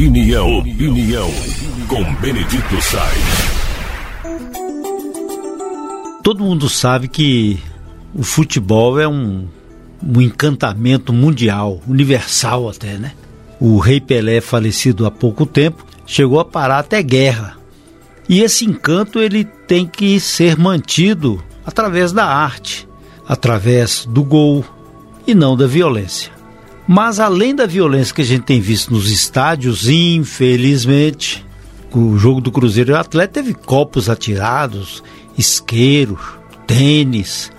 Opinião, opinião, com Benedito Sainz. Todo mundo sabe que o futebol é um, um encantamento mundial, universal até, né? O rei Pelé, falecido há pouco tempo, chegou a parar até guerra. E esse encanto ele tem que ser mantido através da arte, através do gol e não da violência. Mas além da violência que a gente tem visto nos estádios, infelizmente, o jogo do Cruzeiro e Atlético teve copos atirados, isqueiro, tênis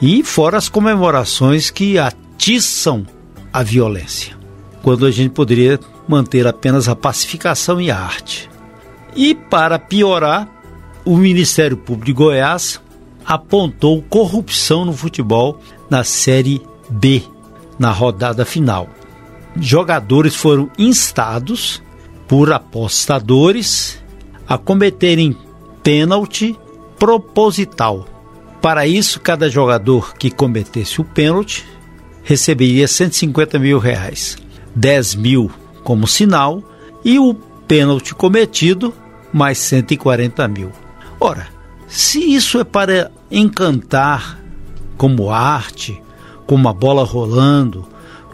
e fora as comemorações que atiçam a violência, quando a gente poderia manter apenas a pacificação e a arte. E para piorar, o Ministério Público de Goiás apontou corrupção no futebol na Série B na rodada final. Jogadores foram instados por apostadores a cometerem pênalti proposital. Para isso, cada jogador que cometesse o pênalti receberia 150 mil reais, 10 mil como sinal e o pênalti cometido mais 140 mil. Ora, se isso é para encantar como arte, como a bola rolando,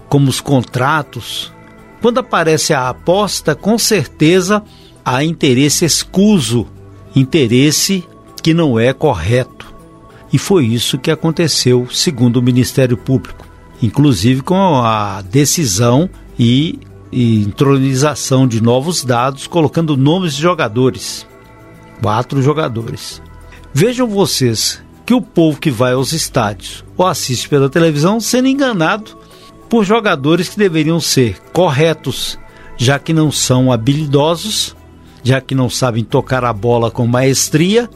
como os contratos. Quando aparece a aposta, com certeza há interesse escuso, interesse que não é correto. E foi isso que aconteceu, segundo o Ministério Público, inclusive com a decisão e, e intronização de novos dados, colocando nomes de jogadores. Quatro jogadores. Vejam vocês que o povo que vai aos estádios ou assiste pela televisão sendo enganado por jogadores que deveriam ser corretos, já que não são habilidosos, já que não sabem tocar a bola com maestria,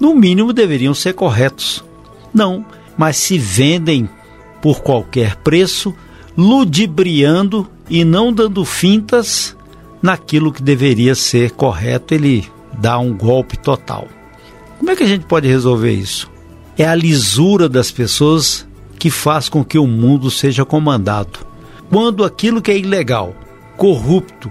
no mínimo deveriam ser corretos. Não, mas se vendem por qualquer preço, ludibriando e não dando fintas naquilo que deveria ser correto, ele dá um golpe total. Como é que a gente pode resolver isso? É a lisura das pessoas que faz com que o mundo seja comandado. Quando aquilo que é ilegal, corrupto,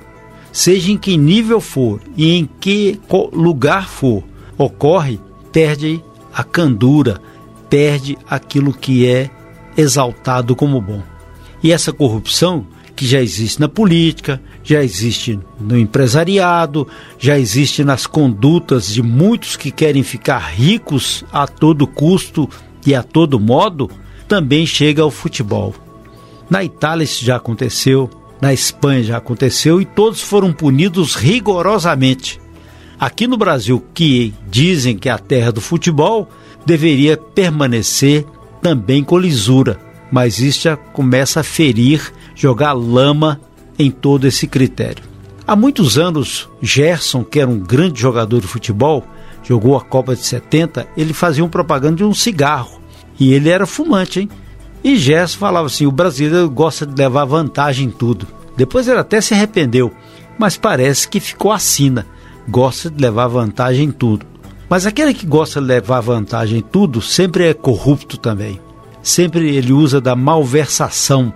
seja em que nível for e em que lugar for, ocorre, perde a candura, perde aquilo que é exaltado como bom. E essa corrupção que já existe na política, já existe no empresariado, já existe nas condutas de muitos que querem ficar ricos a todo custo e a todo modo, também chega ao futebol. Na Itália isso já aconteceu, na Espanha já aconteceu e todos foram punidos rigorosamente. Aqui no Brasil, que dizem que é a terra do futebol, deveria permanecer também com lisura, mas isso já começa a ferir jogar lama em todo esse critério. Há muitos anos, Gerson, que era um grande jogador de futebol, jogou a Copa de 70, ele fazia um propaganda de um cigarro. E ele era fumante, hein? E Gerson falava assim: o brasileiro gosta de levar vantagem em tudo. Depois ele até se arrependeu, mas parece que ficou assina. Gosta de levar vantagem em tudo. Mas aquele que gosta de levar vantagem em tudo sempre é corrupto também. Sempre ele usa da malversação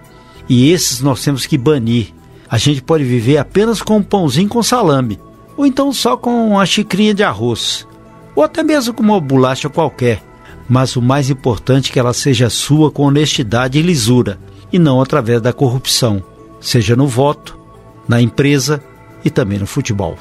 e esses nós temos que banir. A gente pode viver apenas com um pãozinho com salame, ou então só com uma xicrinha de arroz, ou até mesmo com uma bolacha qualquer. Mas o mais importante é que ela seja sua com honestidade e lisura, e não através da corrupção, seja no voto, na empresa e também no futebol.